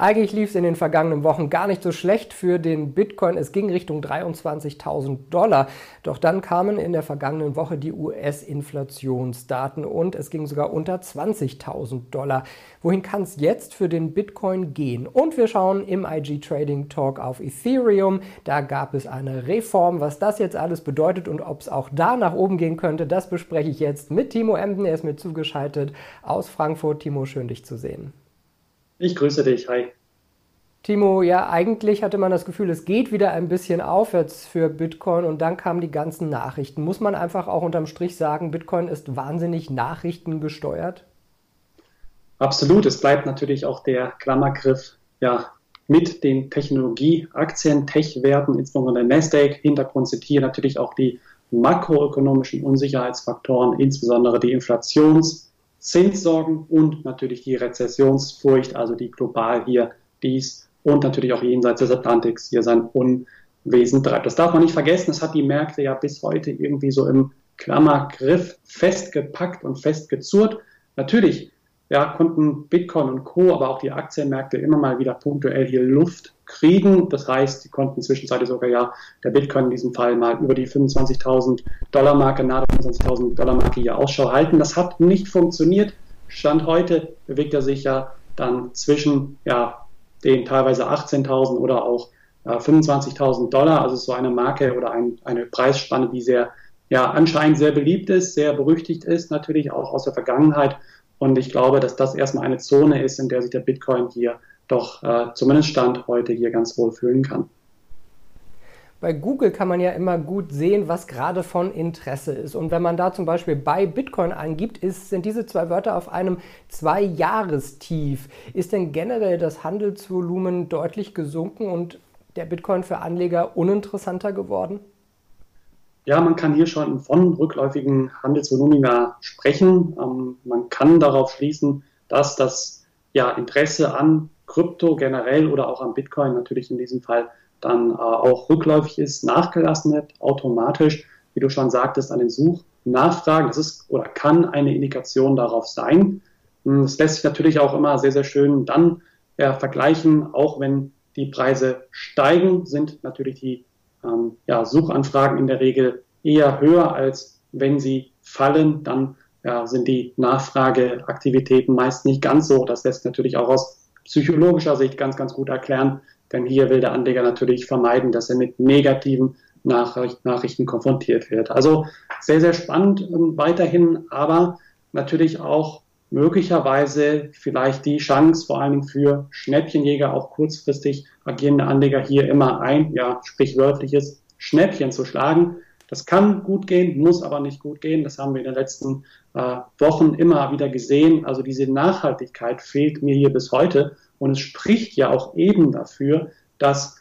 Eigentlich lief es in den vergangenen Wochen gar nicht so schlecht für den Bitcoin. Es ging Richtung 23.000 Dollar. Doch dann kamen in der vergangenen Woche die US-Inflationsdaten und es ging sogar unter 20.000 Dollar. Wohin kann es jetzt für den Bitcoin gehen? Und wir schauen im IG Trading Talk auf Ethereum. Da gab es eine Reform. Was das jetzt alles bedeutet und ob es auch da nach oben gehen könnte, das bespreche ich jetzt mit Timo Emden. Er ist mir zugeschaltet aus Frankfurt. Timo, schön dich zu sehen. Ich grüße dich, hi. Timo, ja, eigentlich hatte man das Gefühl, es geht wieder ein bisschen aufwärts für Bitcoin und dann kamen die ganzen Nachrichten. Muss man einfach auch unterm Strich sagen, Bitcoin ist wahnsinnig nachrichtengesteuert? Absolut. Es bleibt natürlich auch der Klammergriff, ja, mit den Technologieaktien, Tech-Werten, insbesondere der Nasdaq. Hintergrund sind hier natürlich auch die makroökonomischen Unsicherheitsfaktoren, insbesondere die Inflations- Zinssorgen und natürlich die Rezessionsfurcht, also die global hier dies und natürlich auch jenseits des Atlantiks hier sein Unwesen treibt. Das darf man nicht vergessen, das hat die Märkte ja bis heute irgendwie so im Klammergriff festgepackt und festgezurrt. Natürlich ja, konnten Bitcoin und Co., aber auch die Aktienmärkte immer mal wieder punktuell hier Luft kriegen. Das heißt, sie konnten zwischenzeitlich sogar ja der Bitcoin in diesem Fall mal über die 25.000 Dollar Marke, nahe 25.000 Dollar Marke hier Ausschau halten. Das hat nicht funktioniert. Stand heute bewegt er sich ja dann zwischen ja, den teilweise 18.000 oder auch äh, 25.000 Dollar. Also so eine Marke oder ein, eine Preisspanne, die sehr ja, anscheinend sehr beliebt ist, sehr berüchtigt ist, natürlich auch aus der Vergangenheit. Und ich glaube, dass das erstmal eine Zone ist, in der sich der Bitcoin hier doch äh, zumindest Stand heute hier ganz wohl fühlen kann. Bei Google kann man ja immer gut sehen, was gerade von Interesse ist. Und wenn man da zum Beispiel bei Bitcoin eingibt, ist, sind diese zwei Wörter auf einem Zwei-Jahrestief. Ist denn generell das Handelsvolumen deutlich gesunken und der Bitcoin für Anleger uninteressanter geworden? Ja, man kann hier schon von rückläufigen Handelsvolumina sprechen. Ähm, man kann darauf schließen, dass das ja, Interesse an Krypto generell oder auch an Bitcoin natürlich in diesem Fall dann äh, auch rückläufig ist, nachgelassen hat, automatisch, wie du schon sagtest, an den Suchnachfragen. Das ist oder kann eine Indikation darauf sein. Hm, das lässt sich natürlich auch immer sehr, sehr schön dann ja, vergleichen, auch wenn die Preise steigen, sind natürlich die ähm, ja, Suchanfragen in der Regel eher höher, als wenn sie fallen, dann ja, sind die Nachfrageaktivitäten meist nicht ganz so. Das lässt natürlich auch aus psychologischer Sicht ganz, ganz gut erklären, denn hier will der Anleger natürlich vermeiden, dass er mit negativen Nachrichten konfrontiert wird. Also sehr, sehr spannend ähm, weiterhin, aber natürlich auch möglicherweise vielleicht die Chance, vor allen Dingen für Schnäppchenjäger, auch kurzfristig agierende Anleger hier immer ein, ja, sprichwörtliches Schnäppchen zu schlagen. Das kann gut gehen, muss aber nicht gut gehen. Das haben wir in den letzten äh, Wochen immer wieder gesehen. Also diese Nachhaltigkeit fehlt mir hier bis heute. Und es spricht ja auch eben dafür, dass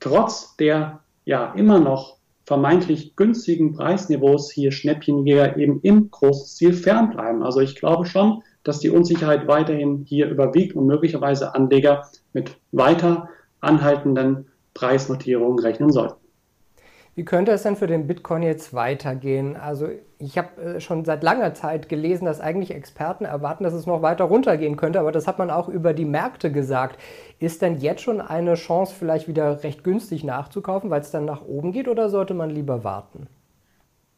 trotz der ja immer noch vermeintlich günstigen Preisniveaus hier Schnäppchenjäger eben im Großziel fernbleiben. Also ich glaube schon, dass die Unsicherheit weiterhin hier überwiegt und möglicherweise Anleger mit weiter anhaltenden Preisnotierungen rechnen sollten. Wie könnte es denn für den Bitcoin jetzt weitergehen? Also ich habe äh, schon seit langer Zeit gelesen, dass eigentlich Experten erwarten, dass es noch weiter runtergehen könnte, aber das hat man auch über die Märkte gesagt. Ist denn jetzt schon eine Chance, vielleicht wieder recht günstig nachzukaufen, weil es dann nach oben geht, oder sollte man lieber warten?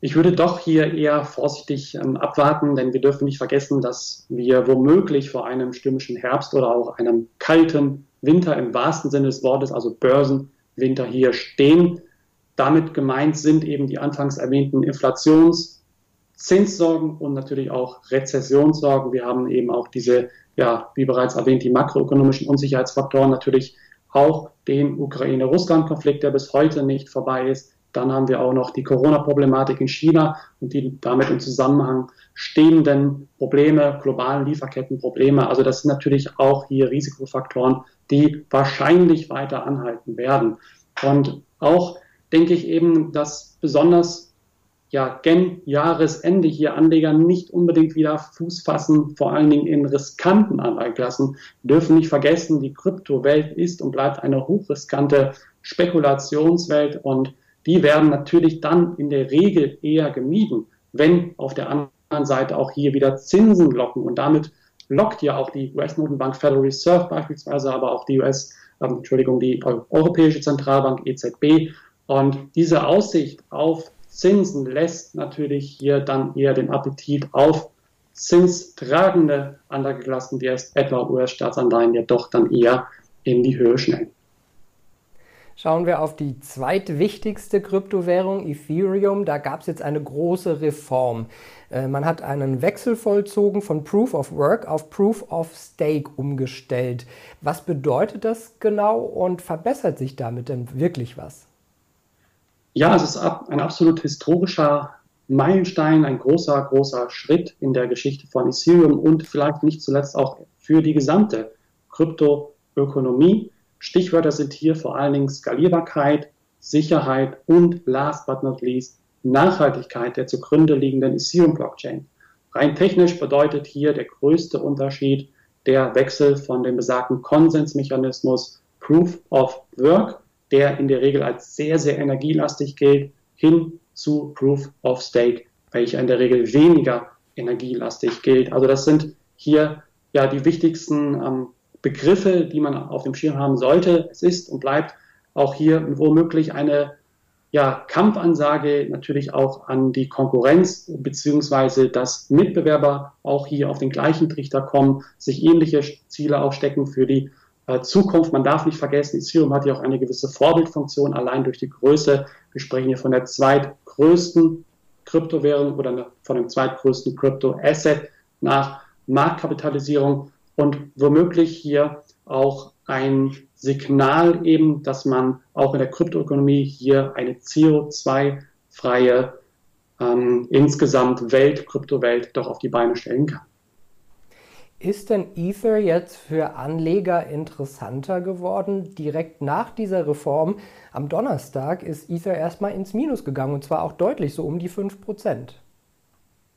Ich würde doch hier eher vorsichtig ähm, abwarten, denn wir dürfen nicht vergessen, dass wir womöglich vor einem stürmischen Herbst oder auch einem kalten Winter im wahrsten Sinne des Wortes, also Börsenwinter hier stehen. Damit gemeint sind eben die anfangs erwähnten Inflations-, Zinssorgen und natürlich auch Rezessionssorgen. Wir haben eben auch diese, ja, wie bereits erwähnt, die makroökonomischen Unsicherheitsfaktoren, natürlich auch den Ukraine-Russland-Konflikt, der bis heute nicht vorbei ist. Dann haben wir auch noch die Corona-Problematik in China und die damit im Zusammenhang stehenden Probleme, globalen Lieferkettenprobleme. Also das sind natürlich auch hier Risikofaktoren, die wahrscheinlich weiter anhalten werden. Und auch denke ich eben, dass besonders ja, gen Jahresende hier Anleger nicht unbedingt wieder Fuß fassen, vor allen Dingen in riskanten Anlageklassen. Wir dürfen nicht vergessen, die Kryptowelt ist und bleibt eine hochriskante Spekulationswelt und die werden natürlich dann in der Regel eher gemieden, wenn auf der anderen Seite auch hier wieder Zinsen locken und damit lockt ja auch die US-Notenbank Federal Reserve beispielsweise, aber auch die US, ähm, Entschuldigung, die Europäische Zentralbank EZB. Und diese Aussicht auf Zinsen lässt natürlich hier dann eher den Appetit auf zinstragende Anlageklassen, wie es etwa US-Staatsanleihen, ja doch dann eher in die Höhe schnellen. Schauen wir auf die zweitwichtigste Kryptowährung, Ethereum. Da gab es jetzt eine große Reform. Äh, man hat einen Wechsel vollzogen von Proof of Work auf Proof of Stake umgestellt. Was bedeutet das genau und verbessert sich damit denn wirklich was? Ja, es ist ein absolut historischer Meilenstein, ein großer, großer Schritt in der Geschichte von Ethereum und vielleicht nicht zuletzt auch für die gesamte Kryptoökonomie. Stichwörter sind hier vor allen Dingen Skalierbarkeit, Sicherheit und last but not least Nachhaltigkeit der zugrunde liegenden Ethereum-Blockchain. Rein technisch bedeutet hier der größte Unterschied der Wechsel von dem besagten Konsensmechanismus Proof of Work, der in der Regel als sehr, sehr energielastig gilt, hin zu Proof of Stake, welcher in der Regel weniger energielastig gilt. Also das sind hier ja die wichtigsten ähm, Begriffe, die man auf dem Schirm haben sollte. Es ist und bleibt auch hier womöglich eine ja, Kampfansage natürlich auch an die Konkurrenz, beziehungsweise dass Mitbewerber auch hier auf den gleichen Trichter kommen, sich ähnliche Ziele aufstecken für die Zukunft. Man darf nicht vergessen, Ethereum hat ja auch eine gewisse Vorbildfunktion, allein durch die Größe. Wir sprechen hier von der zweitgrößten Kryptowährung oder von dem zweitgrößten Kryptoasset nach Marktkapitalisierung und womöglich hier auch ein Signal eben, dass man auch in der Kryptoökonomie hier eine CO2-freie ähm, insgesamt Welt, Kryptowelt doch auf die Beine stellen kann. Ist denn Ether jetzt für Anleger interessanter geworden? Direkt nach dieser Reform am Donnerstag ist Ether erstmal ins Minus gegangen und zwar auch deutlich, so um die 5%.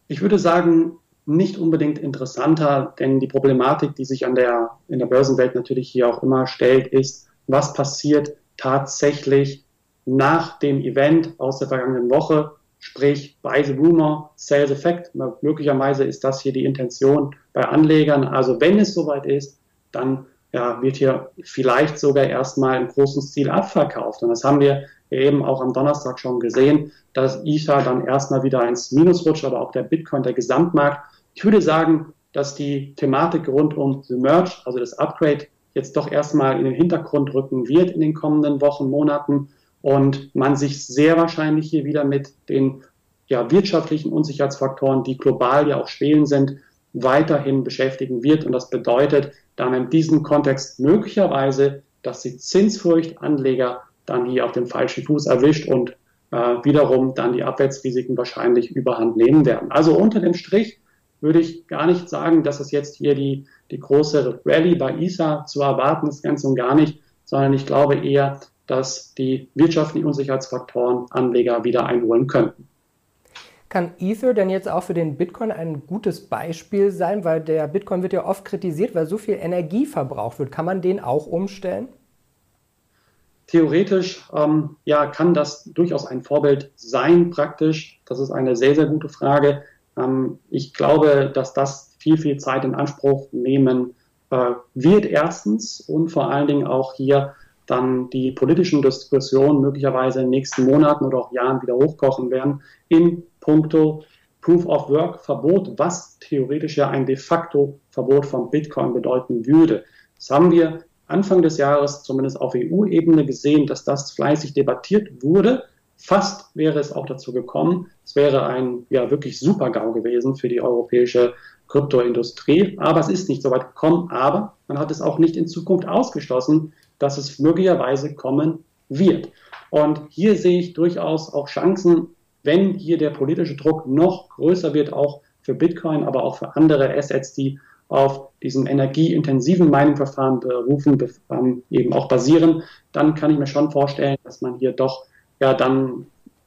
Ich würde sagen, nicht unbedingt interessanter, denn die Problematik, die sich an der, in der Börsenwelt natürlich hier auch immer stellt, ist, was passiert tatsächlich nach dem Event aus der vergangenen Woche, sprich Buy the Rumor, Sell the Fact. Möglicherweise ist das hier die Intention bei Anlegern. Also wenn es soweit ist, dann ja, wird hier vielleicht sogar erstmal im großen Stil abverkauft. Und das haben wir eben auch am Donnerstag schon gesehen, dass Ether dann erstmal wieder ins Minus rutscht, aber auch der Bitcoin, der Gesamtmarkt ich würde sagen, dass die Thematik rund um The Merge, also das Upgrade, jetzt doch erstmal in den Hintergrund rücken wird in den kommenden Wochen, Monaten und man sich sehr wahrscheinlich hier wieder mit den ja, wirtschaftlichen Unsicherheitsfaktoren, die global ja auch schwelen sind, weiterhin beschäftigen wird. Und das bedeutet dann in diesem Kontext möglicherweise, dass die Zinsfurcht Anleger dann hier auf dem falschen Fuß erwischt und äh, wiederum dann die Abwärtsrisiken wahrscheinlich überhand nehmen werden. Also unter dem Strich würde ich gar nicht sagen, dass es jetzt hier die, die große Rallye bei ISA zu erwarten ist, ganz und gar nicht, sondern ich glaube eher, dass die wirtschaftlichen Unsicherheitsfaktoren Anleger wieder einholen könnten. Kann Ether denn jetzt auch für den Bitcoin ein gutes Beispiel sein, weil der Bitcoin wird ja oft kritisiert, weil so viel Energie verbraucht wird. Kann man den auch umstellen? Theoretisch ähm, ja, kann das durchaus ein Vorbild sein, praktisch. Das ist eine sehr, sehr gute Frage. Ähm, ich glaube, dass das viel, viel Zeit in Anspruch nehmen äh, wird erstens und vor allen Dingen auch hier dann die politischen Diskussionen möglicherweise in den nächsten Monaten oder auch Jahren wieder hochkochen werden in puncto Proof of Work Verbot, was theoretisch ja ein de facto Verbot von Bitcoin bedeuten würde. Das haben wir Anfang des Jahres zumindest auf EU-Ebene gesehen, dass das fleißig debattiert wurde. Fast wäre es auch dazu gekommen. Es wäre ein ja wirklich super GAU gewesen für die europäische Kryptoindustrie. Aber es ist nicht so weit gekommen. Aber man hat es auch nicht in Zukunft ausgeschlossen, dass es möglicherweise kommen wird. Und hier sehe ich durchaus auch Chancen, wenn hier der politische Druck noch größer wird, auch für Bitcoin, aber auch für andere Assets, die auf diesem energieintensiven Mining-Verfahren berufen, ähm, eben auch basieren, dann kann ich mir schon vorstellen, dass man hier doch ja dann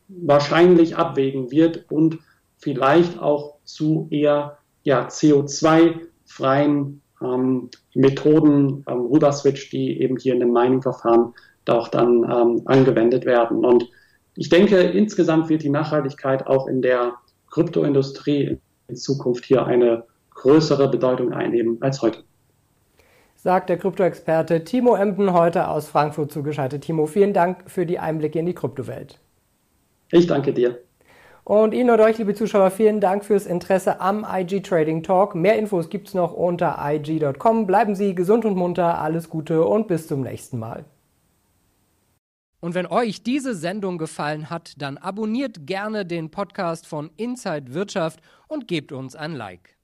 wahrscheinlich abwägen wird und vielleicht auch zu eher ja, CO2-freien ähm, Methoden ähm, rüberswitcht, die eben hier in dem Mining-Verfahren da auch dann ähm, angewendet werden. Und ich denke, insgesamt wird die Nachhaltigkeit auch in der Kryptoindustrie in Zukunft hier eine größere Bedeutung einnehmen als heute. Sagt der Kryptoexperte Timo Emden heute aus Frankfurt zugeschaltet. Timo, vielen Dank für die Einblicke in die Kryptowelt. Ich danke dir. Und Ihnen und euch, liebe Zuschauer, vielen Dank fürs Interesse am IG Trading Talk. Mehr Infos gibt es noch unter IG.com. Bleiben Sie gesund und munter, alles Gute und bis zum nächsten Mal. Und wenn euch diese Sendung gefallen hat, dann abonniert gerne den Podcast von Inside Wirtschaft und gebt uns ein Like.